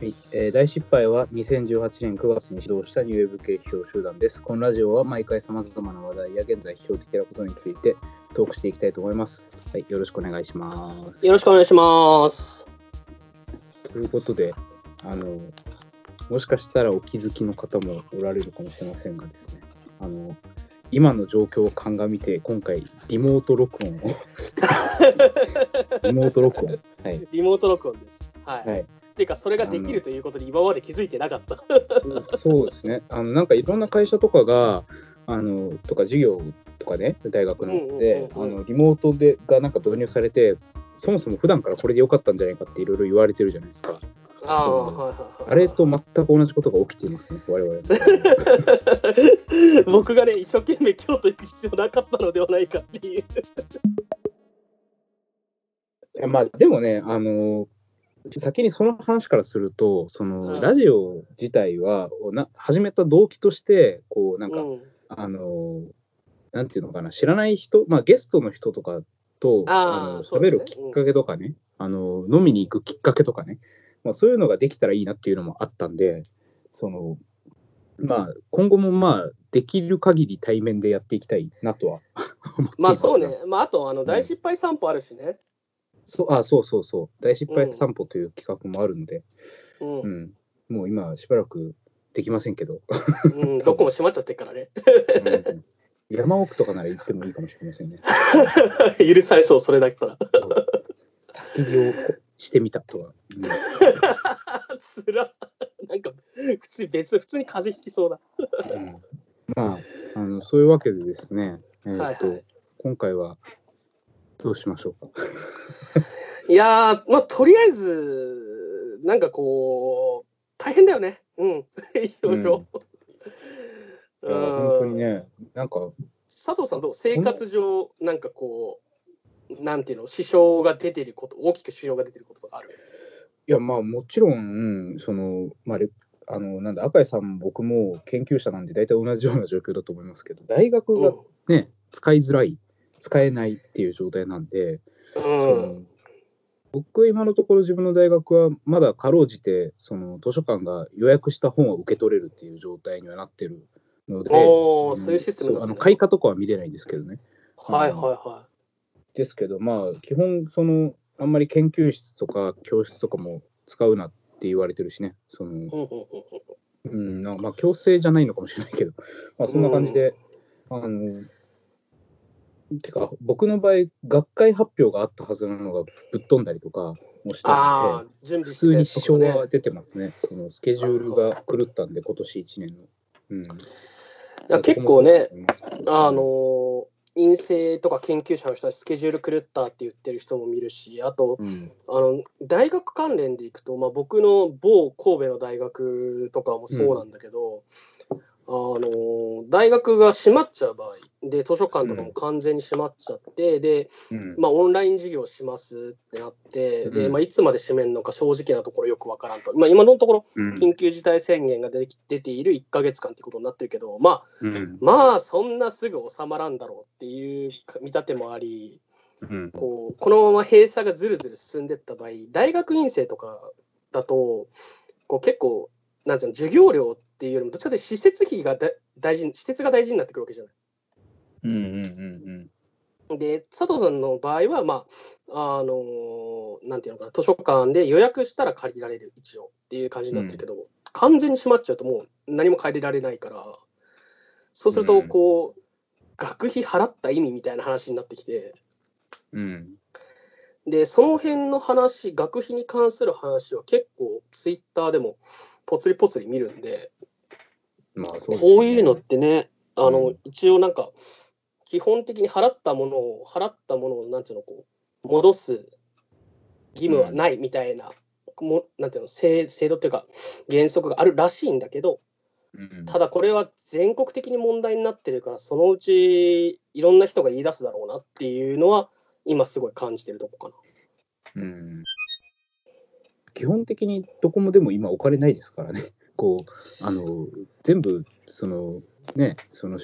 はいえー大失敗は2018年9月に始動したニューウェブ系批評集団です。このラジオは毎回さまざまな話題や現在批評的なことについてトークしていきたいと思います。はい、よろしくお願いします。よろしくお願いします。ということで、あの、もしかしたらお気づきの方もおられるかもしれませんがですね、あの、今の状況を鑑みて、今回、リモート録音を、リモート録音、はい、リモート録音です。はい。はい、っていうか、それができるということに今まで気づいてなかった。そうですね。あのなんかいろんな会社とかがあのとか授業とかね大学なんで、あのリモートでがなんか導入されてそもそも普段からこれで良かったんじゃないかっていろいろ言われてるじゃないですか。あうはいはいはい。あれと全く同じことが起きていますね我々。僕がね、一生懸命京都行く必要なかったのではないかっていう。まあでもねあの先にその話からするとその、うんラジオ自体はな始めた動機としてこうなんか、うん、あのなんていうのかな知らない人、まあ、ゲストの人とかとあーの喋るきっかけとかね、あの飲みに行くきっかけとかね、まあ、そういうのができたらいいなっていうのもあったんでそのまあ今後もまあできる限り対面でやっていきたいなとは 思っていまあそうね。まああと、あの大失敗散歩あるしね。そうあそうそうそう大失敗散歩という企画もあるので、うん。うんもう今しばらくできませんけど、うん、どこも閉まっちゃってるからね。うん山奥とかなら行ってもいいかもしれませんね。許されそう、それだったら。焚き火をしてみたとは。うん つら。なんか、普通に別、普通に風邪ひきそうだ。うんまああのそういうわけでですね、えーとはいはい今回はどうしましょうか？いやー、まあ、とりあえず、なんかこう、大変だよね。うん。いろいろ。いや本当にね、なんか、佐藤さんどう？生活上、なんかこう、なんていうの、支障が出てること、大きく支障が出てることがある？いや、まあもちろん、その、まあ、レあのなんだ赤井さんも僕も研究者なんで大体同じような状況だと思いますけど大学がうん。ね、使いづらい使えないっていう状態なんで、そうん。の僕は今のところ自分の大学はまだかろうじてその図書館が予約した本を受け取れるっていう状態にはなってるので、そういうシステムあの開花とかは見れないんですけどね。はいはいはですけどまあ基本そのあんまり研究室とか教室とかも使うなって言われてるしねその、い。うんうんまあ強制じゃないのかもしれないけど、まあ、そんな感じで、あのてか僕の場合学会発表があったはずなのがぶっ飛んだりとかもしたあ準備普通に支障はは出てますね。そのスケジュールが狂ったんで今年1年の。うん、結構ね、あの陰性とか研究者の人はスケジュール狂ったって言ってる人も見るしあとうん。あの大学関連でいくと、まあ、僕の某神戸の大学とかもそうなんだけど、あの大学が閉まっちゃう場合で図書館とかも完全に閉まっちゃって、で、うん。まあ、オンライン授業しますってなって、でうん。まあ、いつまで閉めるのか正直なところよくわからんと、まあ、今のところうん。緊急事態宣言が出てき出ている1ヶ月間ってことになってるけどまあうん。まあそんなすぐ収まらんだろうっていう見立てもありうん。こうこのまま閉鎖がずるずる進んでいった場合大学院生とかだとこう結構なんていうの授業料っていうよりもどっちかというと施設費がだ大事施設が大事になってくるわけじゃない。うんうんうんで佐藤さんの場合はまああのーなんていうのかな図書館で予約したら借りられる一応っていう感じになってるけど、完全に閉まっちゃうともう何も借りられないからそうするとうん。こう、学費払った意味みたいな話になってきてうん。でその辺の話学費に関する話は結構ツイッターでもぽつりぽつり見るんでまあそうね。こういうのってねあの、うん。一応なんか基本的に払ったものを払ったものをなんていうのこう戻す義務はないみたいな、もなんていうの制制度っていうか原則があるらしいんだけどうん。ただこれは全国的に問題になってるからそのうちいろんな人が言い出すだろうなっていうのは今すごい感じてるとこかな。うん。基本的にどこもでも今お金ないですからね。こうあの全部そのねその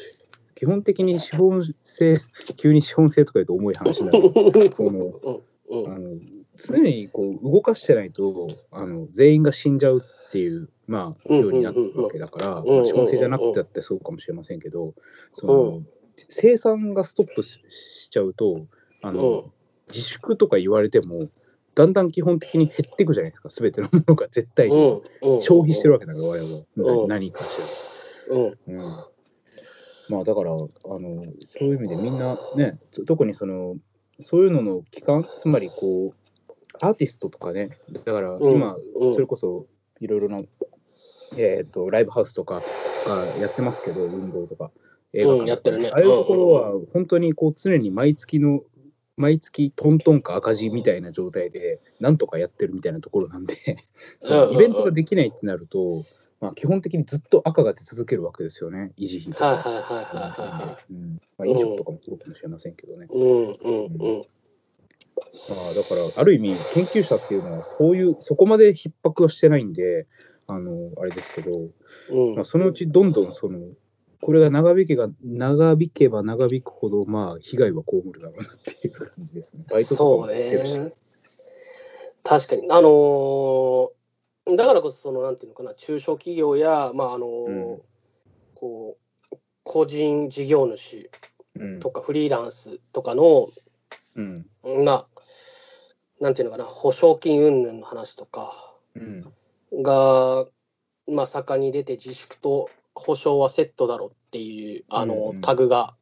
基本的に資本性急に資本性とか言うと重い話になる。そのあの常にこう動かしてないとあの全員が死んじゃうっていう、まあ、ようになってるわけだから、資本制じゃなくてだってそうかもしれませんけど、そのう生産がストップししちゃうとあの、うん自粛とか言われてもだんだん基本的に減っていくじゃないですか。全てのものが絶対に、消費してるわけだから我々は、うん。何かしら。うん。うん、まあだからあのそういう意味でみんなねと特にそのそういうのの期間つまりこうアーティストとかね。だからうん今、うん。それこそいろいろな、えー、とライブハウスとかがやってますけど運動とか映画館とか。うんやってるね。ああいうところは本当にこう常に毎月の毎月トントンか赤字みたいな状態でなんとかやってるみたいなところなんで そのイベントができないってなると、まあ、基本的にずっと赤が出続けるわけですよね維持費とか。飲食とかもそうかもしれませんけどね。あ、だから、ある意味、研究者っていうのは、そういう、そこまで逼迫はしてないんで、あの、あれですけど、うん。まあ、そのうちどんどん、その、これが長引けば、長引けば長引くほど、まあ、被害は被るだろうなっていう感じですね。バイトそう。ね。確かに。あのーだからこそ、その、なんていうのかな、中小企業や、まあ、あのーうんこう、個人事業主うんとかフリーランスとかの、うん。まあ、なんていうのかな、保証金云々の話とかうん。が、まあ、盛んに出て自粛と保証はセットだろっていう、あの、うんうん。タグが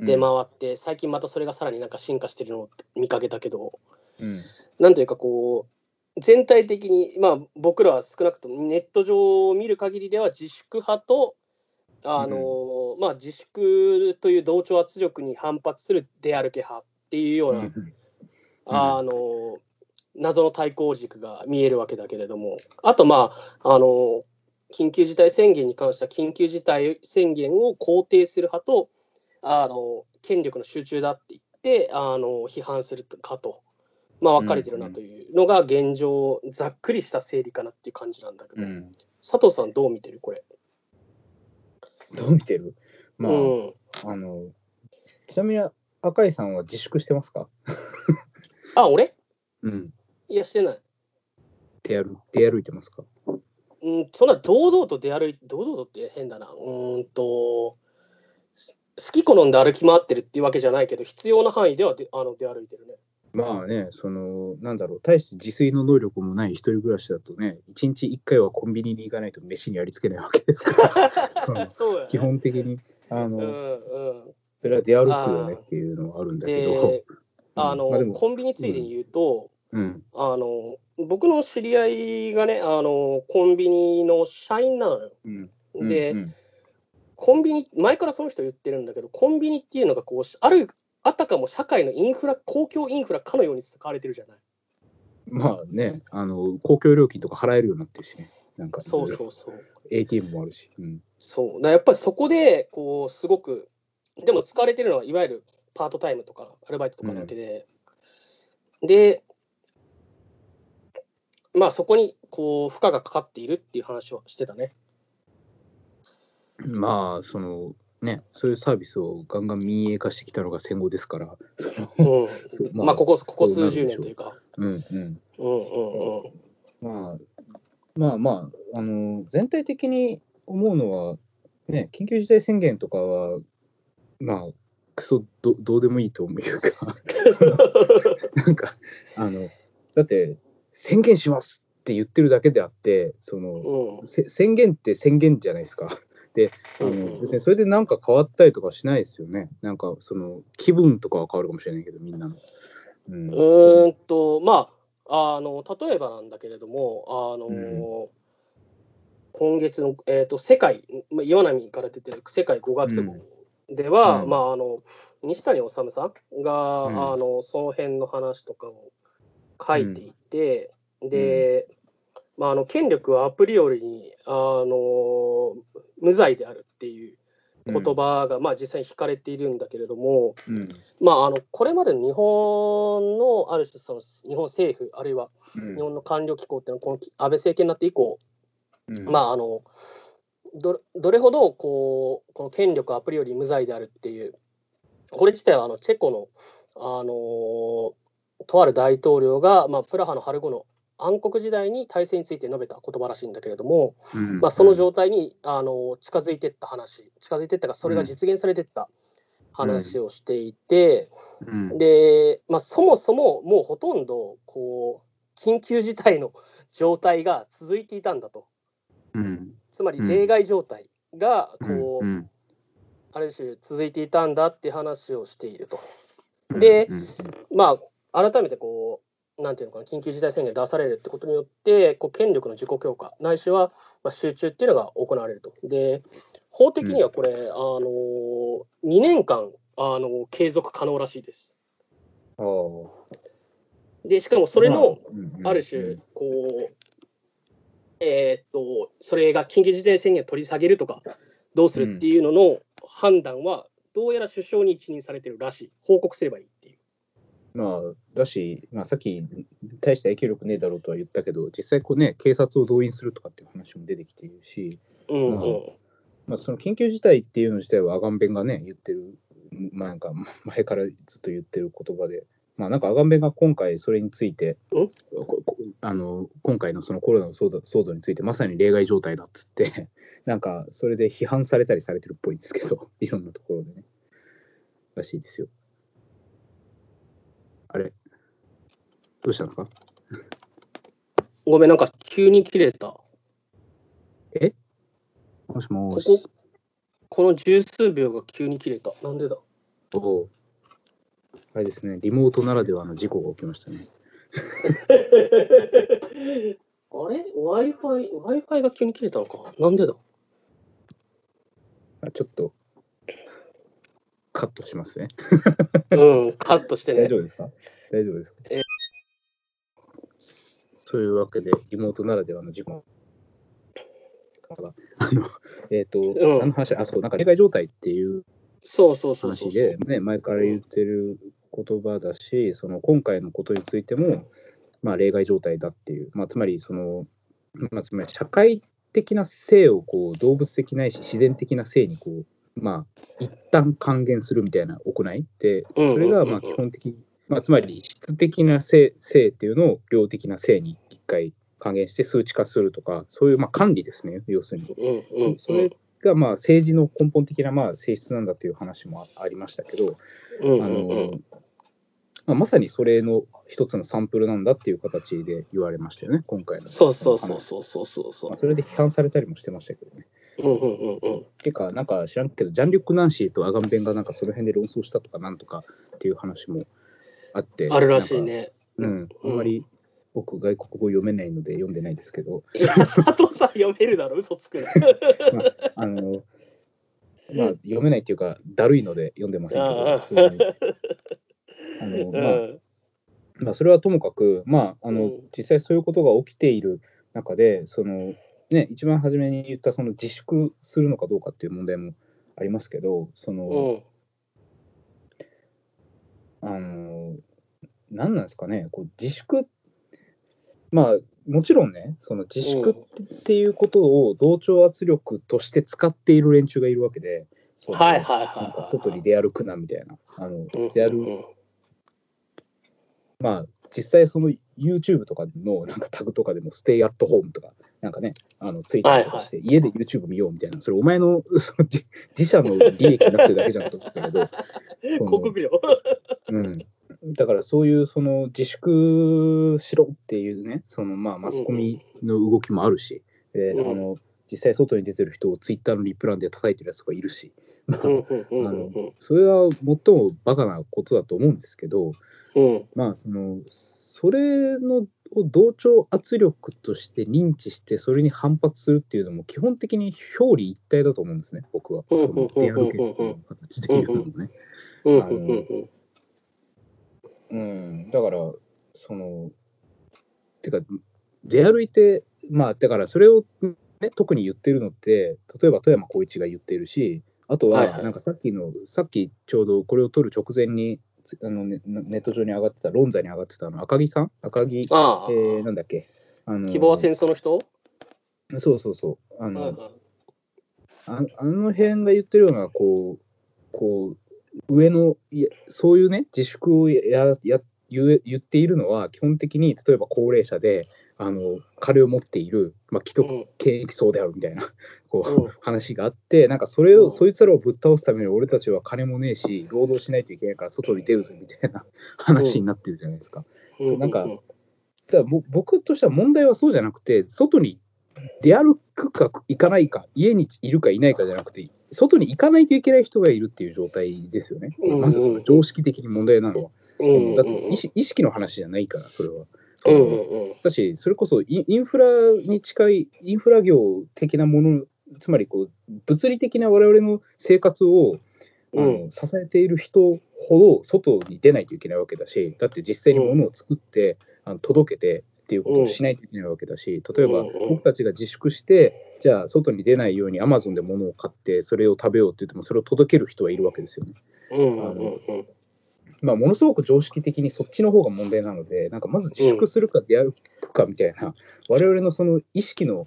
出ま回って、最近またそれがさらになんか進化してるのを見かけたけど、うん。なんというかこう全体的に、まあ、僕らは少なくともネット上を見る限りでは自粛派とあの、まあ、自粛という同調圧力に反発する出歩け派っていうような、あの謎の対抗軸が見えるわけだけれども。あとまああの緊急事態宣言に関しては緊急事態宣言を肯定する派とあの権力の集中だって言ってあの批判するかと、まあ、分かれてるなというのが現状ざっくりした整理かなっていう感じなんだけど、うん。佐藤さんどう見てるこれ？どう見てる？まあ、うん、あの、ちなみに赤井さんは自粛してますか？あ俺？うん。いやしてない。出歩出歩いてますか？うん、そんな堂々と出歩い堂々とって変だな。うーんとす好き好んで歩き回ってるっていうわけじゃないけど必要な範囲ではであの出歩いてるね。まあね、その、なんだろう、大して自炊の能力もない一人暮らしだとね、一日一回はコンビニに行かないと飯にありつけないわけですから、そうね。基本的に、あの、うんうん、それは出歩くよねっていうのはあるんだけど、で あの、まあコンビニついでに言うと、うん、あの僕の知り合いがねあのコンビニの社員なのよ。うん、うんで、うん。コンビニ前からその人言ってるんだけどコンビニっていうのがこうあるあたかも社会のインフラ公共インフラかのように使われてるじゃない。まあね、あの、公共料金とか払えるようになってるしね、なんか、そうそうそう。ATM もあるし、うん、そう。だやっぱりそこでこうすごくでも使われてるのはいわゆるパートタイムとかアルバイトとかなわけで、でまあそこにこう負荷がかかっているっていう話をしてたね。まあ、その、ね、そういうサービスをガンガン民営化してきたのが戦後ですから、うん。そうまあここここ数十年というか。うんうん、うん。うんうんまあ、まあまあ、あの、全体的に思うのは、ね、緊急事態宣言とかは、まあ、クソどどうでもいいというか、なんか、あの、だって、宣言しますって言ってるだけであって、その、うん。せ宣言って宣言じゃないですか。で、あうん。別にそれでなんか変わったりとかしないですよね。なんか、その、気分とかは変わるかもしれないけど、みんなの。うん。うーんとまああの例えばなんだけれどもあの、うん。今月の、えー、と世界まあ岩波から出てる世界5月号では、うん。まああの西谷治さんが、うん。あのその辺の話とかを書いていて、で、まあ、あの権力はアプリよりにあの無罪であるっていう言葉が、まあ、実際に引かれているんだけれども、うん。まあ、あのこれまでの日本のある種その日本政府あるいはうん。日本の官僚機構っていうのはこの安倍政権になって以降、うん。まああのどどれほどこうこの権力アプリより無罪であるっていうこれ自体はあのチェコの、あのとある大統領が、まあ、プラハの春後の暗黒時代に体制について述べた言葉らしいんだけれども、うん。まあ、その状態にあの近づいていった話近づいていったかそれが実現されていった話をしていて、うん。で、まあ、そもそももうほとんどこう緊急事態の状態が続いていたんだと。うん。つまりうん。例外状態がうんこう、うん。ある種続いていたんだって話をしていると。でうん。まあ改めてこうなんていうのかな緊急事態宣言出されるってことによってこう権力の自己強化ないしはまあ集中っていうのが行われると。で法的にはこれ、あの2年間あの継続可能らしいです。でしかもそれのうんうんある種こうえーっとそれが緊急事態宣言取り下げるとかどうするっていうのの判断はどうやら首相に一任されてるらしい報告すればいい。まあ、だし、まあ、さっき、大した影響力ねえだろうとは言ったけど、実際こう、ね、警察を動員するとかっていう話も出てきているし、まあ、その緊急事態っていうの自体はアガンベンがね、言ってる、まあ、なんか 前からずっと言ってる言葉で、まあ、なんかアガンベンが今回それについて、あの今回のそのコロナの騒動騒動についてまさに例外状態だっつって、なんかそれで批判されたりされてるっぽいですけど、いろんなところでね。らしいですよ。あれどうしたんですか？ごめん、なんか急に切れた。こもしもし。こ、この十数秒が急に切れた。なんでだ？おうあれですね、リモートならではの事故が起きましたね。あれ ?Wi-Fi、Wi-Fi が急に切れたのかなんでだ？あちょっとカットしますね。うん、カットしてね大。丈夫ですか？大丈夫ですか、えそういうわけで、リモートならではの事故。あの、えっ、と、ん何の話あ、そう、なんか例外状態っていうそうそうそうそう話で、ね、前から言ってる言葉だし、その今回のことについても、まあ、例外状態だっていう、まあ、つまりその、まあ、つまり社会的な性をこう動物的ないし自然的な性にこう、まあ、一旦還元するみたいな行いで、うんそれがまあ基本的、まあ、つまり質的な性性っていうのを量的な性に一回還元して数値化するとか、そういうまあ管理ですね、要するに。そそれがまあ政治の根本的なまあ性質なんだという話もあありましたけど、うんあのまあ、まさにそれの一つのサンプルなんだっていう形で言われましたよね、今回の。そうそうそう話そうそうそうそまあ、それで批判されたりもしてましたけどね。う。うんうんうんうん。ていうか、なんか知らんけど、ジャン・リュック・ナンシーとアガンベンがなんかその辺で論争したとかなんとかっていう話もあって。あるらしい。ね。うん、あんまり僕、外国語読めないので読んでないですけど、いや、佐藤さん読めるだろ、嘘つくな。あの、まあ、読めないっていうか、だるいので読んでませんああけど、あの、まあ、うんまあ、それはともかく、まああのうん実際そういうことが起きている中でその、ね、一番初めに言ったその自粛するのかどうかっていう問題もありますけどその、うんあの何なんですかねこう自粛まあもちろんねその自粛っていうことを同調圧力として使っている連中がいるわけで、はいはいはいなんかはい。外に出歩くなみたいなあのうん出歩うんうんまあ、実際その YouTube とかのなんかタグとかでも、ステイアットホームとか、なんかね、あのツイートとかして、家で YouTube 見ようみたいな、それお前の その自自社の利益になってるだけじゃんと思ったけど、広告料。うん。だからそういうその自粛しろっていうね、そのまあマスコミの動きもあるし、でうん。あの実際外に出てる人をツイッターのリプランで叩いてるやつとかいるし、まあうんうんうんうん。うんそれは最もバカなことだと思うんですけど、うん。まあそのそれのを同調圧力として認知してそれに反発するっていうのも基本的に表裏一体だと思うんですね僕は。そうんうんうんうんのリアル結構の形で言うのもね。うんうんうんうん、だからそのてか出歩いてまあだからそれを、ね、特に言ってるのって例えば富山光一が言ってるしあとはいはいはなんかさっきの、さっきちょうどこれを撮る直前につあのネネット上に上がってた論座に上がってたあの赤木さん？赤木、ああ、えーなんだっけ？あの希望は戦争の人？そうそうそう。あの、はいはい。ああの辺が言ってるようなこうこう上のいやそういうね自粛をやや言え言っているのは基本的に例えば高齢者であの金を持っている、まあ、既得うん権益層であるみたいな こう、うん。話があってなんかそれを、うん。そいつらをぶっ倒すために俺たちは金もねえし労働しないといけないから外に出るぜみたいな 話になってるじゃないですか。うん。なんかだ僕としては問題はそうじゃなくて外に出歩くか行かないか家にいるかいないかじゃなくて外に行かないといけない人がいるっていう状態ですよね。うん。まずその常識的に問題なのは。うん。だって意識の話じゃないからそれは。うんうんうん。だしそれこそインフラに近いインフラ業的なものつまりこう物理的な我々の生活をう支えている人ほど外に出ないといけないわけだしだって実際に物を作って、あの届けてっていうことをしないといけないわけだし例えばうんうん。僕たちが自粛してじゃあ外に出ないようにアマゾンで物を買ってそれを食べようって言ってもそれを届ける人はいるわけですよね。うんうんうんまあ、ものすごく常識的にそっちの方が問題なので、なんかまず自粛するか出歩くかみたいな、我々のその意識の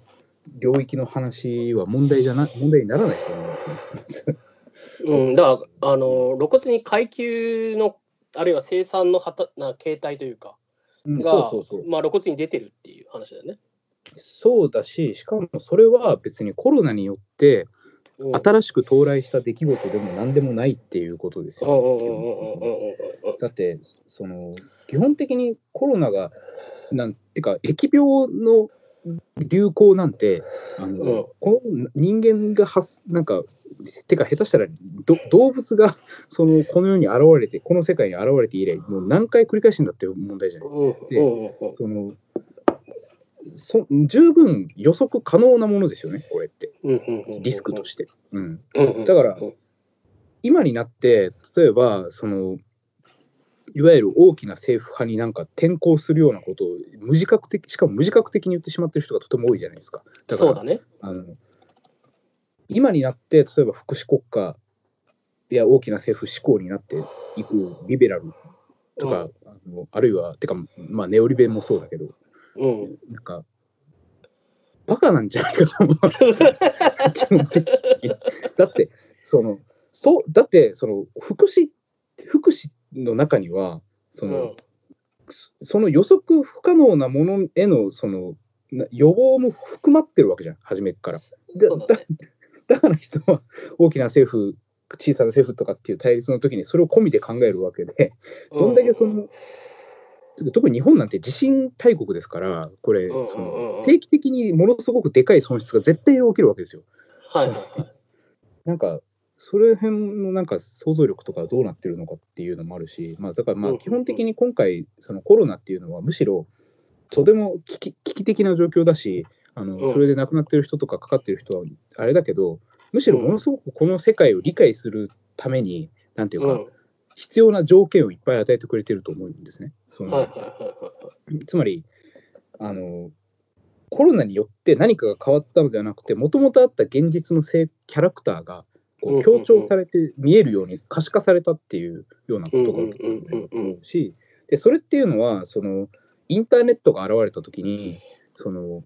領域の話は問題じゃな問題にならないと思いますね。うん、だからあの露骨に階級のあるいは生産のはたな形態というかうんが。まあ、露骨に出てるっていう話だよね。そうだし、しかもそれは別にコロナによってうん新しく到来した出来事でも何でもないっていうことですよ。だってその基本的にコロナがなんてか疫病の流行なんてあの、うん。この人間が発なんかてか下手したらど動物が そのこの世に現れてこの世界に現れて以来もう何回繰り返してんだっていう問題じゃない。うんうんうんそのそ十分予測可能なものですよねこれってうんうんうんリスクとして。うんうんうんだから今になって例えばそのいわゆる大きな政府派になんか転向するようなことを無自覚的しかも無自覚的に言ってしまってる人がとても多いじゃないですか。だからそうだね。あの今になって例えば福祉国家や大きな政府志向になっていくリベラルとか、あのあるいはてかまあネオリベもそうだけどうん、なんかバカなんじゃないかと思う だってそのそうだってその福祉福祉の中にはその、うん。その予測不可能なものへのそのな予防も含まってるわけじゃん初めっから。だだね。だだから人は大きな政府小さな政府とかっていう対立の時にそれを込みで考えるわけでどんだけその、特に日本なんて地震大国ですからこれ、うんうんうん。うんその定期的にものすごくでかい損失が絶対起きるわけですよ。はいはいはい。なんかそれ辺のなんか想像力とかどうなってるのかっていうのもあるし、まあ、だからまあ基本的に今回そのコロナっていうのはむしろとても危機危機的な状況だしあのうん。それで亡くなってる人とかかかってる人はあれだけどむしろものすごくこの世界を理解するためになんていうか、うん必要な条件をいっぱい与えてくれてると思うんですね。そのつまりあのコロナによって何かが変わったのではなくてもともとあった現実のせいキャラクターがこう強調されて見えるように可視化されたっていうようなことが起きてると思うしでそれっていうのはそのインターネットが現れた時にその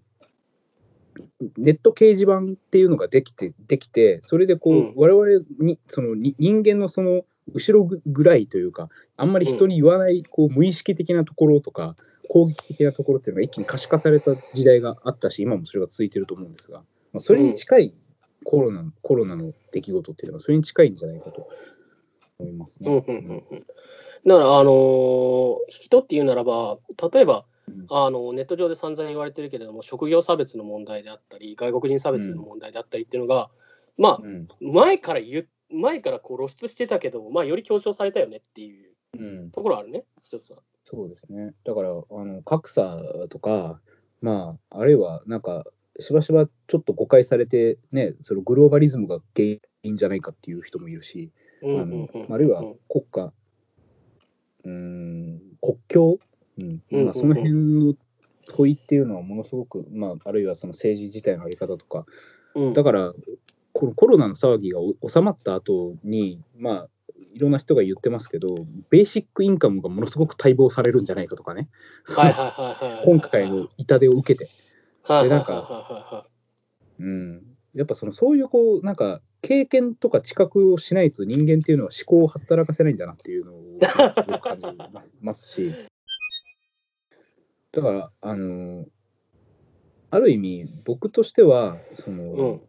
ネット掲示板っていうのができてできてそれでこう、うん。我々にそのに人間のその後ろぐぐらいというかあんまり人に言わないこう無意識的なところとか攻撃的なところっていうのが一気に可視化された時代があったし今もそれが続いてると思うんですが、まあ、それに近いコロナ,、コロナの出来事っていうのはそれに近いんじゃないかと思いますうんね。うんうんうん。だから、あのー人っていうならば、例えばうん。あのネット上で散々言われてるけれども、職業差別の問題であったり、外国人差別の問題であったりっていうのが、まあ、うん。前から言う前からこう露出してたけども、まあ、より強調されたよねっていううん。ところあるね、一つは。そうですね。だから、あの格差とか、まあ、あるいは、なんか、しばしばちょっと誤解されて、ね、そのグローバリズムが原因じゃないかっていう人もいるし、うんあうんうんのあるいは国家、うーん、国境、うんうん。まあ、その辺の問いっていうのはものすごく、まあ、あるいはその政治自体のあり方とか、うん。だから、このコロナの騒ぎがお収まった後に、まあ、いろんな人が言ってますけど、ベーシックインカムがものすごく待望されるんじゃないかとかね、はいはいはいはいはい。今回の痛手を受けて、でなんかはうん、やっぱそのそういうこう、なんか経験とか知覚をしないと人間っていうのは思考を働かせないんだなっていうのを感じますし、だから、あの、ある意味、僕としては、その、うん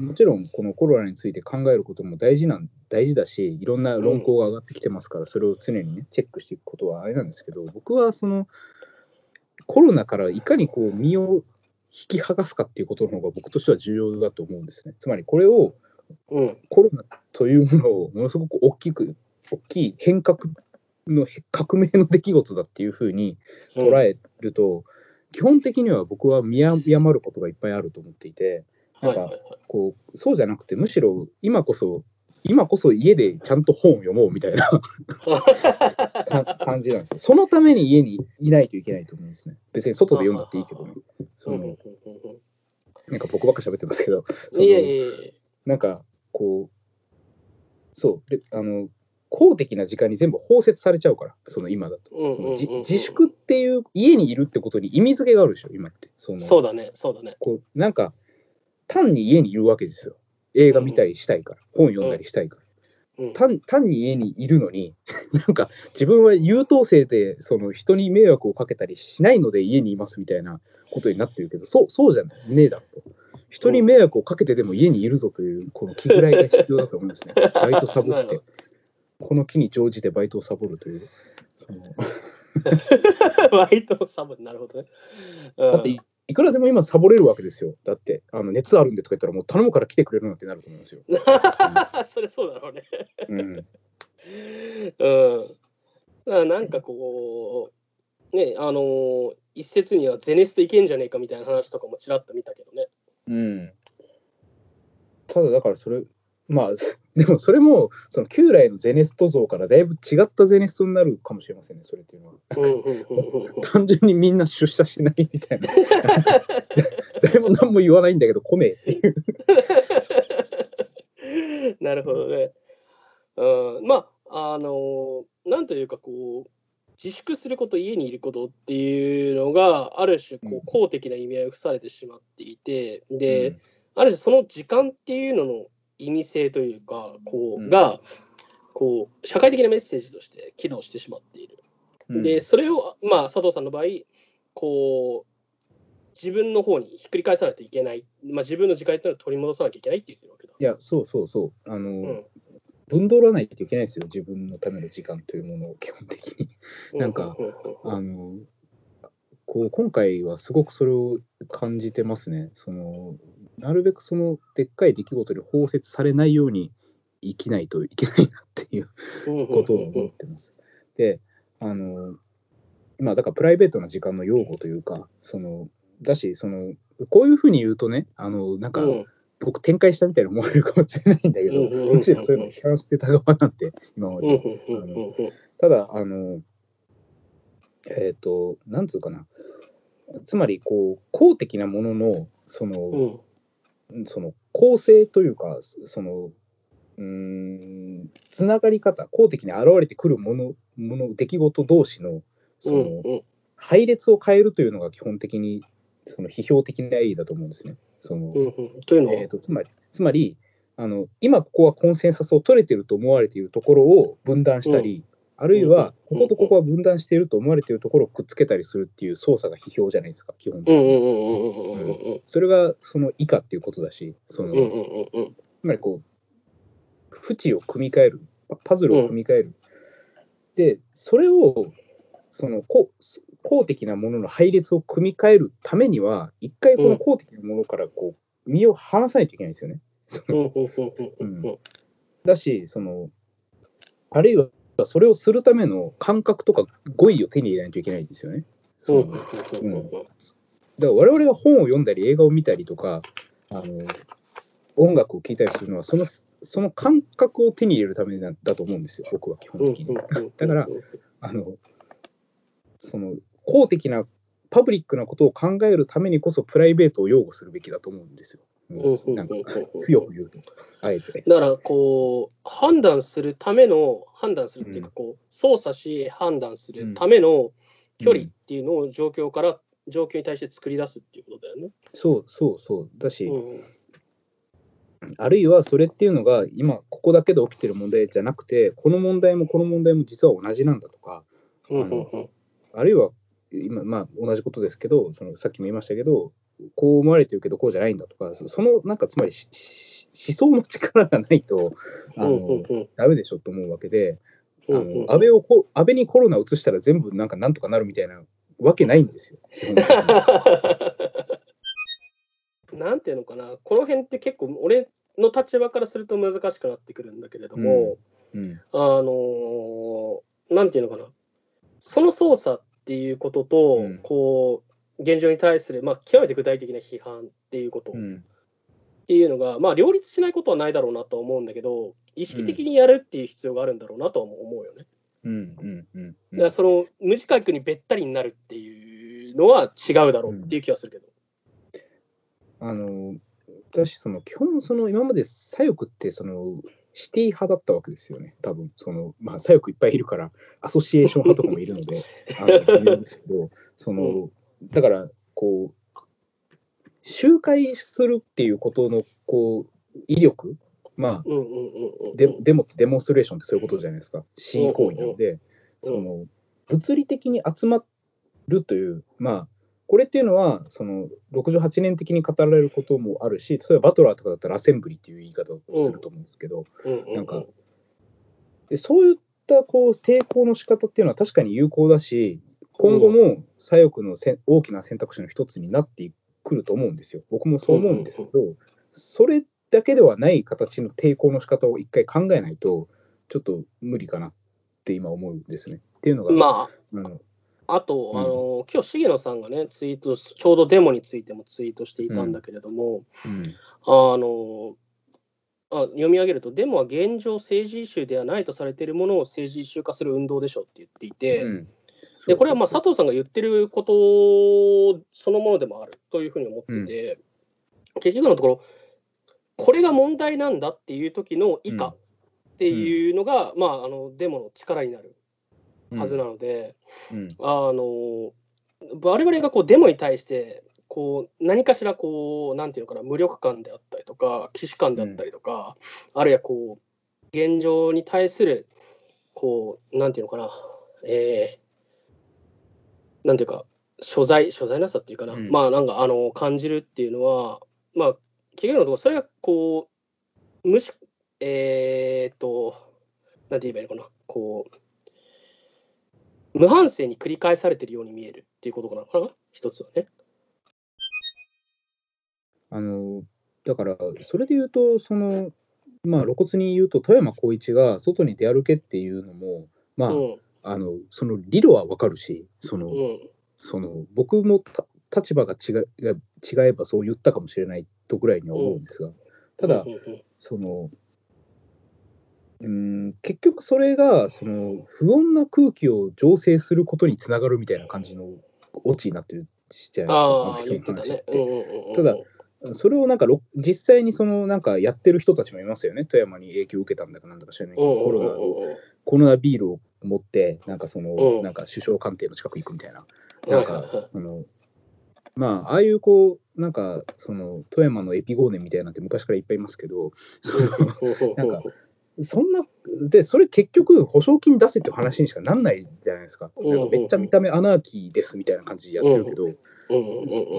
もちろんこのコロナについて考えることも大事なん大事だし、いろんな論考が上がってきてますから、それを常にね、チェックしていくことはあれなんですけど、僕はその、コロナからいかにこう身を引き剥がすかっていうことの方が僕としては重要だと思うんですね。つまりこれをうんコロナというものをものすごく大きく、大きい変革の革命の出来事だっていうふうに捉えると、基本的には僕は見誤ることがいっぱいあると思っていて、なんかこうそうじゃなくて、むしろ今こそ、今こそ家でちゃんと本を読もうみたいなか感じなんですよ。そのために家にいないといけないと思うんですね。別に外で読んだっていいけどね。そのなんか僕ばっか喋ってますけど、そのいやいやいやなんかこう、そう、であの公的な時間に全部包摂されちゃうから、その今だと。自粛っていう、家にいるってことに意味付けがあるでしょ、今って。そのそうだね、そうだね。こうなんか、単に家にいるわけですよ。映画見たりしたいから、本読んだりしたいから。うん単単に家にいるのに、なんか自分は優等生でその人に迷惑をかけたりしないので家にいますみたいなことになってるけど、そうそうじゃねえだろと。人に迷惑をかけてでも家にいるぞというこの気ぐらいが必要だと思うんですね。バイトサボってこの機に乗じてバイトをサボるという。その バイトサボなるほどね。うんだっていいくらでも今サボれるわけですよ。だってあの熱あるんでとか言ったらもう頼むから来てくれるなんてなると思うんですよ。それそうだろうね。うん、うん。なんかこう、ね、あのー一説にはゼネストいけんじゃねえかみたいな話とかもちらっと見たけどね。うん。ただだからそれ、まあ、でもそれも、その旧来のゼネスト像からだいぶ違ったゼネストになるかもしれませんね、それっていうのは。単純にみんな出社しないみたいな。誰も何も言わないんだけど来ねえっていう。なるほどね。うん、まあ、あのーなんというかこう、自粛すること、家にいることっていうのが、ある種こうんう公的な意味合いを付されてしまっていて、で、ある種その時間っていうのの意味性というか、こうが、こう、社会的なメッセージとして機能してしまっている。うんで、それを、まあ、佐藤さんの場合、こう、自分の方にひっくり返さないといけない、まあ、自分の時間っていうのを取り戻さなきゃいけないって言ってるわけだ。いや、そうそうそう。あの、うん分取らないといけないですよ、自分のための時間というものを基本的に。なんかあのこう今回はすごくそれを感じてますね。そのなるべくそのでっかい出来事に包摂されないように生きないといけないなっていうことを思ってます。で、あの、まあだからプライベートな時間の用語というか、その、だし、その、こういうふうに言うとね、あの、なんか、うん。僕展開したみたいに思われるかもしれないんだけど、むしろそういうのを批判してた側なんて、今まうんで。ただ、あの、えっ、と、なんつうかな、つまり、こう、公的なものの、その、うんその構成というか、その、うーん、つながり方、公的に現れてくるもの、もの出来事同士の、その、うんうん。配列を変えるというのが基本的に、その批評的な意義だと思うんですね。その、うんうん。というのは、えー、とつまり、つまりあの、今ここはコンセンサスを取れていると思われているところを分断したり、あるいはうんこことここは分断していると思われているところをくっつけたりするっていう操作が批評じゃないですか、基本的に。それがその以下っていうことだし、そのつまりこう、縁を組み替える、パズルを組み替える。で、それを、その公公的なものの配列を組み替えるためには、一回この公的なものからこう身を離さないといけないんですよね。うん。だし、その、あるいはそれをするための感覚とか語彙を手に入れないといけないんですよね。だから我々が本を読んだり映画を見たりとか、あの音楽を聴いたりするのはその、その感覚を手に入れるためだだと思うんですよ、僕は基本的に。だからあの、その公的なパブリックなことを考えるためにこそプライベートを擁護するべきだと思うんですよ。うんなんか強く言うと、あえて。だからこう判断するための判断するっていうかこう操作し判断するための距離っていうのを状況から状況に対して作り出すっていうことだよね。そうそうそう。だし、うんあるいはそれっていうのが今ここだけで起きてる問題じゃなくてこの問題もこの問題も実は同じなんだとかあるいは今まあ同じことですけどそのさっきも言いましたけどこう思われてるけどこうじゃないんだとかそそのなんかつまり思想の力がないとあの、うんうんうん。ダメでしょと思うわけで、あうんうん。安倍をこ安倍にコロナ移したら全部なんかなんとかなるみたいなわけないんですよ。なんていうのかな。この辺って結構俺の立場からすると難しくなってくるんだけれども、うん。あのーなんていうのかな。その操作っていうことと、うん。こう現状に対する、まあ、極めて具体的な批判っていうことっうん。ていうのが、まあ、両立しないことはないだろうなとは思うんだけど意識的にやるっていう必要があるんだろうなとは思うよね。うん。うん。うん。うだからんその無自覚にべったりになるっていうのは違うだろうっていう気がするけど。あの私その基本その今まで左翼ってそのシティ派だったわけですよね多分そのまあ左翼いっぱいいるからアソシエーション派とかもいるので あの言うんですけどそのだからこう集会するっていうことのこう威力まあ。デデモってデモンストレーションってそういうことじゃないですか。市行為なので、うんその物理的に集まるという、まあ、これっていうのは、その68年的に語られることもあるし、例えばバトラーとかだったらアセンブリっていう言い方をすると思うんですけど、うんうんうんなんかでそういったこう抵抗の仕方っていうのは確かに有効だし、今後も左翼のせん大きな選択肢の一つになってくると思うんですよ。僕もそう思うんですけど、それだけではない形の抵抗の仕方を一回考えないと、ちょっと無理かなって今思うんですね。っていうのが、まあのあ、あと、うん。あの今日重野さんがね、ツイート、ちょうどデモについてもツイートしていたんだけれども、うん。あのあ読み上げると、デモは現状政治イシューではないとされているものを政治イシュー化する運動でしょって言っていて、うん。でこれはまあ佐藤さんが言ってることそのものでもあるというふうに思ってて、結局のところ、これが問題なんだっていう時の以下っていうのが、まあ、あのデモの力になるはずなので、うん。あの我々がこうデモに対してこう何かしらこうなんていうのかな無力感であったりとか既視感であったりとか、あるいはこう現状に対するこうなんていうのかなえー、なんていうか所在所在なさっていうかな、うん。まあなんかあの感じるっていうのはまあ結局のところそれがこう無視えー、っとなんて言えばいいのかなこう無反省に繰り返されてるように見えるっていうことなのかな？一つはね。あのだから、それで言うと、その、まあ、露骨に言うと、富山光一が外に出歩けっていうのも、まあ、うん。あのその理路はわかるし、その、うん。その僕もた立場が違違えばそう言ったかもしれないとぐらいには思うんですが、ただう、んうん。その、うーん、結局それが、その、不穏な空気を醸成することにつながるみたいな感じのオチになってるじゃないですか、あ言ってたね。ただそれをなんかろ実際にそのなんかやってる人たちもいますよね。富山に影響を受けたんだかなんだか知らないけど、うんうんコロナうんうんコロナビールを持って、なんかその、うんなんか首相官邸の近く行くみたいな。うんなんか、そのまあ、ああいうこう、なんかその富山のエピゴーネンみたいなのって昔からいっぱいいますけど、そのなんかそんな、で、それ結局、保証金出せっていう話にしかなんないじゃないですか。うんなんかめっちゃ見た目アナーキーですみたいな感じでやってるけど、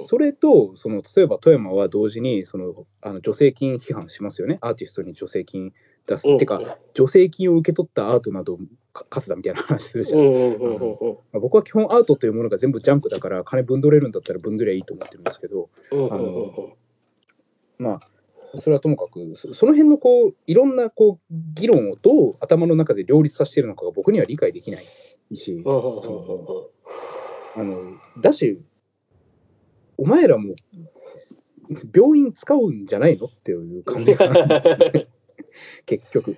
それと、その例えば富山は同時にそのあの助成金批判しますよね、アーティストに助成金出す。うんてか、助成金を受け取ったアートなどをか貸すだみたいな話するじゃん。僕は基本アートというものが全部ジャンクだから、金分取れるんだったら分取りゃいいと思ってるんですけど、うんあのまあ、それはともかく、そその辺のこういろんなこう議論をどう頭の中で両立させているのかが僕には理解できないし、あのだし、お前らも病院使うんじゃないのっていう感じがあるんですよね。結局。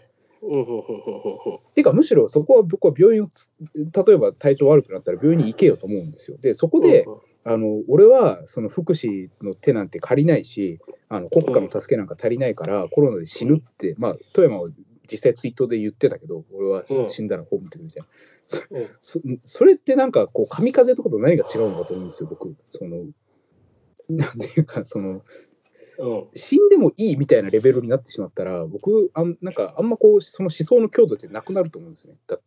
ていうか、むしろそこは僕は病院をつ、例えば体調悪くなったら病院に行けよと思うんですよ。で、そこで、あの俺はその福祉の手なんて借りないし、あの国家の助けなんか足りないから、コロナで死ぬって、まあ、富山は実際ツイートで言ってたけど、俺はうん死んだら葬ってくるみたいな。うんそそれってなんかこう神風とかと何が違うのかと思うんですよ、僕。そのなんていうか、そのうん。死んでもいいみたいなレベルになってしまったら、僕、あんなんかあんまこう、その思想の強度ってなくなると思うんですね。だ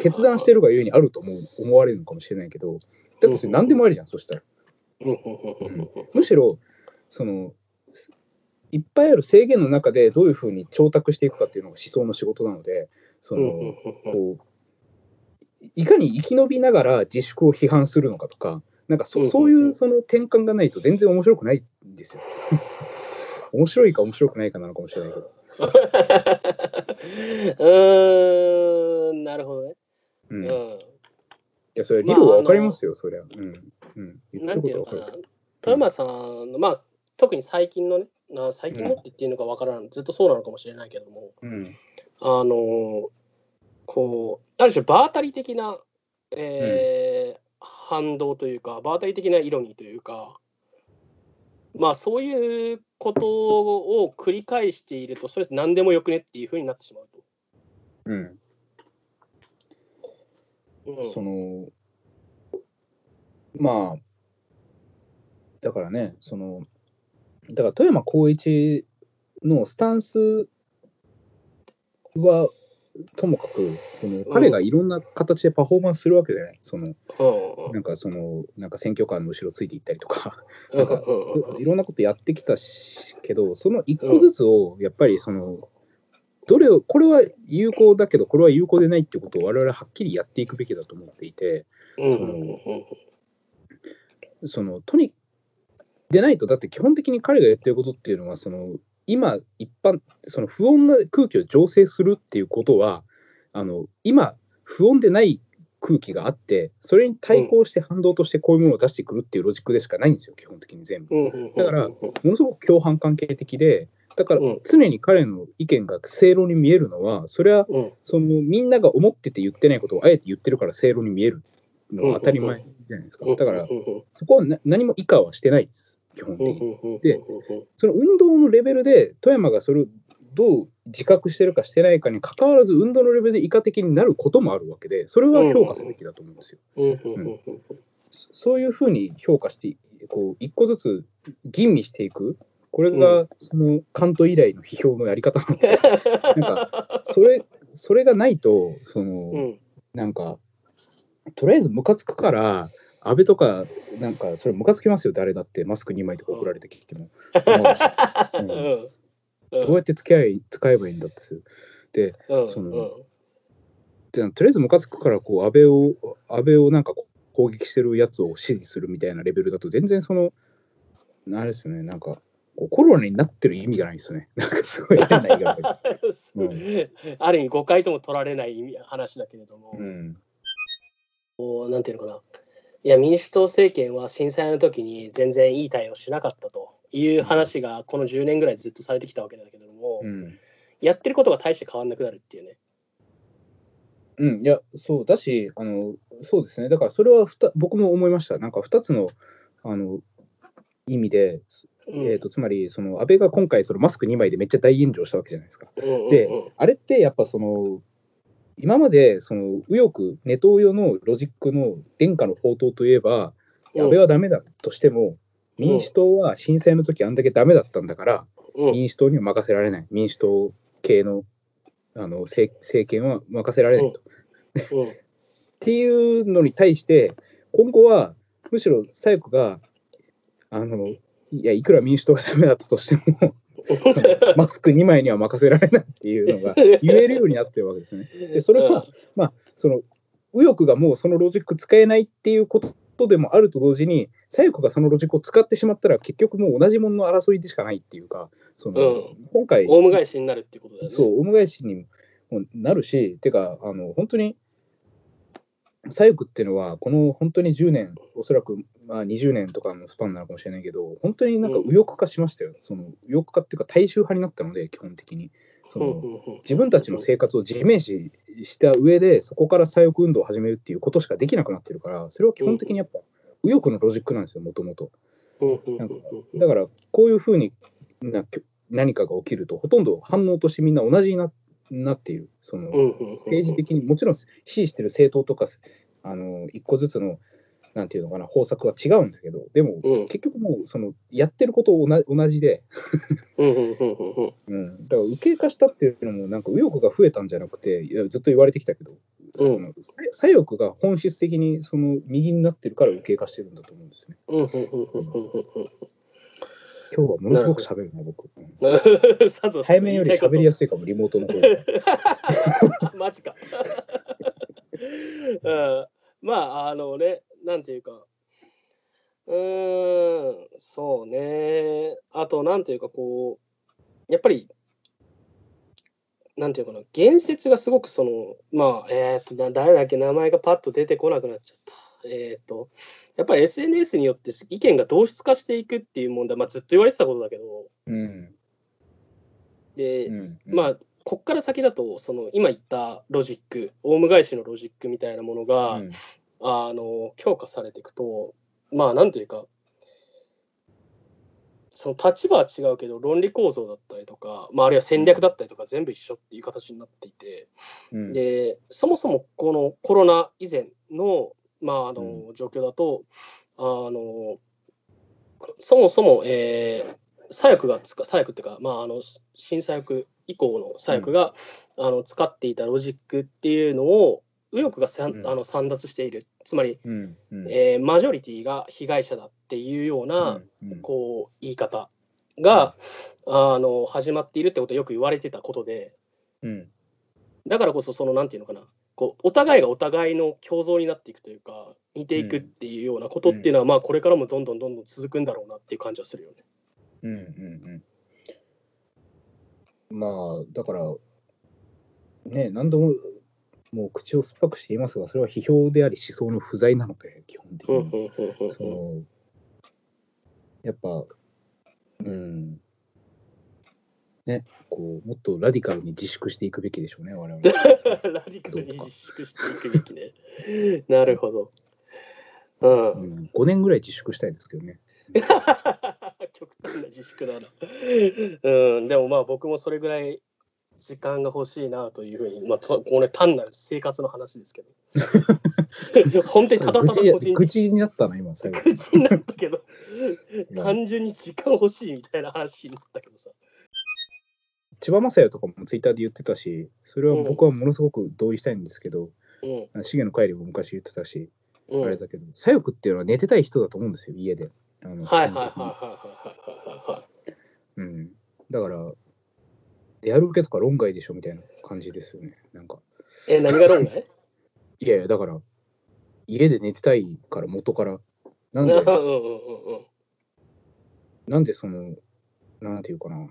決断してるがゆえにあると思う思われるのかもしれないけど、だってそれ何でもありじゃん、そしたら。うんうんうんうんむしろ、その、いっぱいある制限の中でどういうふうに調達していくかっていうのが思想の仕事なので、その、うんうんうんうんこう、いかに生き延びながら自粛を批判するのかとか、なんかそ,、うんうんうんそういうその転換がないと全然面白くないんですよ。面白いか面白くないかなのかもしれないけど。うーん、なるほどね。う。うんん。いや、それ、理論はわかりますよ、そりゃ。うん。うん。なるんていうのかな。富山さんの、まあ、特に最近のね、な最近のって言っていいのかわからん、ずっとそうなのかもしれないけども、うん。あのーこう、ある種、場当たり的な、えー反動というか、場当たり的なイロニーというか、まあ、そういうことを繰り返していると、それって何でもよくねっていうふうになってしまうと。うん。うん。その、まあ、だからね、その、だから富山光一のスタンスは、ともかく、その彼がいろんな形でパフォーマンスするわけでね、その、うんなんかその、なんか選挙カーの後ろついていったりとか、うん。なんかうんいろんなことやってきたしけど、その一個ずつを、やっぱりその、どれを、これは有効だけど、これは有効でないってことを我々ははっきりやっていくべきだと思っていて、うんうんうん。その、とに、でないと、だって基本的に彼がやってることっていうのは、その、今、一般、その不穏な空気を醸成するっていうことは、あの、今、不穏でない空気があって、それに対抗して反動としてこういうものを出してくるっていうロジックでしかないんですよ、基本的に全部。だからものすごく共犯関係的で、だからうん常に彼の意見が正論に見えるのは、それはうんそのみんなが思ってて言ってないことをあえて言ってるから正論に見えるのは当たり前じゃないですか。だからそこはな何も以下はしてないです、基本的うんに。でその運動のレベルで富山がそれをどう自覚してるかしてないかに関わらず、運動のレベルで以下的になることもあるわけで、それは評価すべきだと思うんですよ。うんうんうんうんそそういうふうに評価して、こう一個ずつ吟味していく、これがそのカント以来の批評のやり方なんで、なんかそれそれがないと、その、うん。なんか、とりあえずムカつくから、安倍とか、なんか、それムカつきますよ、誰だって、マスク2枚とか送られてきても。うんどうやって付き合い使えばいいんだってす。で、うんそのでとりあえずムカつくから、こう、安倍を、安倍をなんか攻撃してるやつを支持するみたいなレベルだと、全然その、あれですよね、なんか、コロナになってる意味がないですよね。なんかすごい変な言い方で。う ある意味誤解とも取られない意味話だけれども、うん。なんていうのかないや民主党政権は震災の時に全然いい対応しなかったという話がこの10年ぐらいずっとされてきたわけだけれども、うん。やってることが大して変わんなくなるっていうね。うん、いや、そうだし、あの、そうですね。だから、それはふた僕も思いました。なんか、2つの、あの、意味で、うんえー、とつまり、その、安倍が今回、そのマスク2枚でめっちゃ大炎上したわけじゃないですか。うんうんうんで、あれってやっぱその、今まで、その、右翼、ネトウヨのロジックの殿下の宝刀といえば、安倍はダメだとしても、民主党は震災の時あんだけダメだったんだから、うん民主党には任せられない。民主党系のあの政政権は任せられないと。うん っていうのに対して、今後はむしろ左翼が、あの、いや、いくら民主党がダメだったとしても、マスク2枚には任せられないっていうのが 言えるようになってるわけですね。でそれは、まあ、その、右翼がもうそのロジック使えないっていうことでもあると同時に、左翼がそのロジックを使ってしまったら、結局もう同じものの争いでしかないっていうか、その、うん今回、オウム返しになるっていうことだよね。そう、オウム返しにもなるし、てか、あの本当に左翼っていうのは、この本当に10年、おそらくまあ20年とかのスパンなのかもしれないけど、本当になんか右翼化しましたよ。その右翼化っていうか、大衆派になったので、基本的に。その自分たちの生活を自明視した上で、そこから左翼運動を始めるっていうことしかできなくなってるから、それは基本的にやっぱ右翼のロジックなんですよ、もともと。だから、こういうふうにな何かが起きると、ほとんど反応としてみんな同じにななっている。その政治的にもちろん支持してる政党とかあの一個ずつのなんていうのかな方策は違うんだけどでも、うん結局もうそのやってること同じ同じで、うんうんうんうんうんうん、だから右傾化したっていうのもなんか右翼が増えたんじゃなくていやずっと言われてきたけど、うんその左左翼が本質的にその右になってるから右傾化してるんだと思うんですよね。うんうんうんうんうんうん今日はものすごく喋るな僕。さぞ対面より喋りやすすいかもリモートの方が。い。マジか。うん、まああのねなんていうかうーんそうね。あとなんていうかこうやっぱりなんていうかな言説がすごくそのまあえっ、とな誰だっけ名前がパッと出てこなくなっちゃった。えっ、とやっぱり SNS によって意見が同質化していくっていう問題、まあ、ずっと言われてたことだけど。うん。で、うん。まあこっから先だとその今言ったロジックオウム返しのロジックみたいなものが、うんあの強化されていくとまあなんというかその立場は違うけど論理構造だったりとか、まあ、あるいは戦略だったりとか全部一緒っていう形になっていて、うん。でそもそもこのコロナ以前の,、まあ、あの状況だとあのそもそも、えー左翼がつか左翼っていうか、まあ、あの新左翼以降の左翼が、あの使っていたロジックっていうのを右翼がさんうん。あの散奪している。つまり、うんうん。えーマジョリティが被害者だっていうような、うんうん。こう言い方が、あの始まっているってことはよく言われてたことで。うん。だからこそそのなんていうのかな。こうお互いがお互いの共存になっていくというか似ていくっていうようなことっていうのは、まあこれからもどんどんどんどん続くんだろうなっていう感じはするよね。うんうんうん。まあだからね何度ももう口を酸っぱくして言いますがそれは批評であり思想の不在なので基本的に。そのやっぱうんねこうもっとラディカルに自粛していくべきでしょうね我々。ラディカルに自粛していくべきね。なるほど。うんう。ん、5年ぐらい自粛したいですけどね。極端な自粛だな。うん、でもまあ僕もそれぐらい時間が欲しいなというふうに、まあ、とこれ単なる生活の話ですけど。本当にただただ愚痴個人愚痴になったな今最後。口になったけど、や単純に時間欲しいみたいな話になったけどさ。千葉雅也とかもツイッターで言ってたしそれは僕はものすごく同意したいんですけど、うん。重野帰りも昔言ってたし、うん、あれだけど左翼っていうのは寝てたい人だと思うんですよ家で。はいはいはいはいはいはいはい。うん、だからやる受けとか論外でしょみたいな感じですよね。なんか。え、何が論外？いやいやだから家で寝てたいから元から。なんで？なんでそのなんていうかな。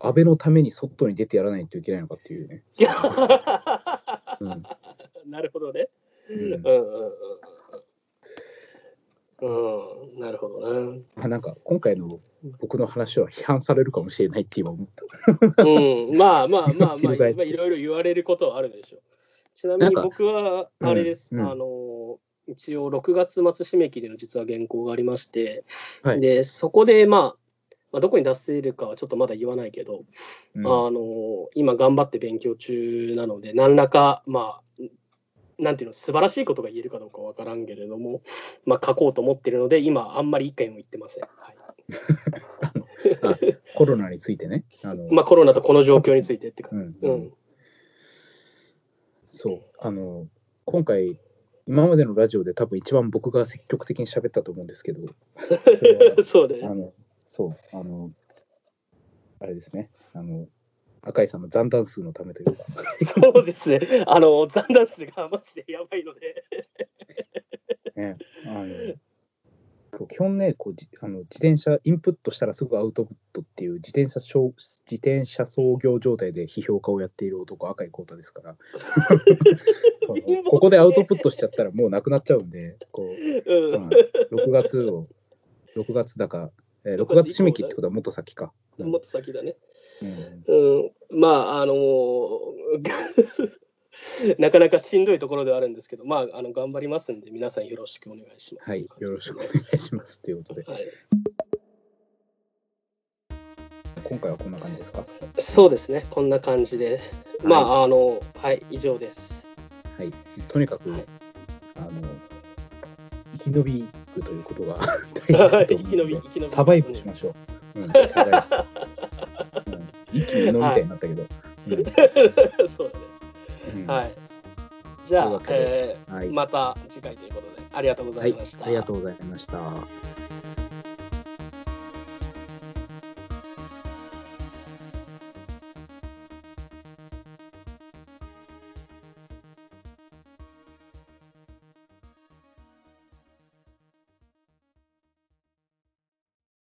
安倍のために外に出てやらないといけないのかっていうね。うん。なるほどね。うんうんうんうんうん。うん、なるほどな。まあ、なんか今回の僕の話は批判されるかもしれないって今思った。うん、まあまあまあまあ、まあいろいろ言われることはあるでしょう。ちなみに僕はあれです。うんうんあの一応6月末締め切りの実は原稿がありまして、はいでそこで、まあ、まあどこに出せるかはちょっとまだ言わないけど、うんあの今頑張って勉強中なので何らかまあなんていうの素晴らしいことが言えるかどうかわからんけれども、まあ、書こうと思ってるので今あんまり意見を言ってません。はい あコロナについてね。あ のまあ、コロナとこの状況についてってか。うんううんん、そうあの今回今までのラジオで多分一番僕が積極的に喋ったと思うんですけどそうね。あのそうあのあれですねあの赤井さんの残弾数のためというか そうですね。あの、残弾数がマジでやばいので。ねあの基本ねこうじあの自転車インプットしたらすぐアウトプットっていう自転車商自転車操業状態で批評家をやっている男赤井浩太ですから ここでアウトプットしちゃったらもうなくなっちゃうんでこううんまあ、6月を、6月だか、えー、6月締め切りってことはもっと先か。うんもっと先だね。うん。うん、まあ、あの なかなかしんどいところではあるんですけど、まあ、あの頑張りますんで、皆さんよろしくお願いします。はい、よろしくお願いします。ということで、はい、今回はこんな感じですか？そうですね、こんな感じで、まあ、あの、はい、以上です。はい、とにかく、はい。あの、生き延びるということが 大事だと思うので 生き延び生き延び。サバイブしましょう。うん、サバイブ。うん一気に飲みたいになったけど。そうだね。はい。じゃあえーはいまた次回ということで、ありがとうござはいいました。ありがとうございました。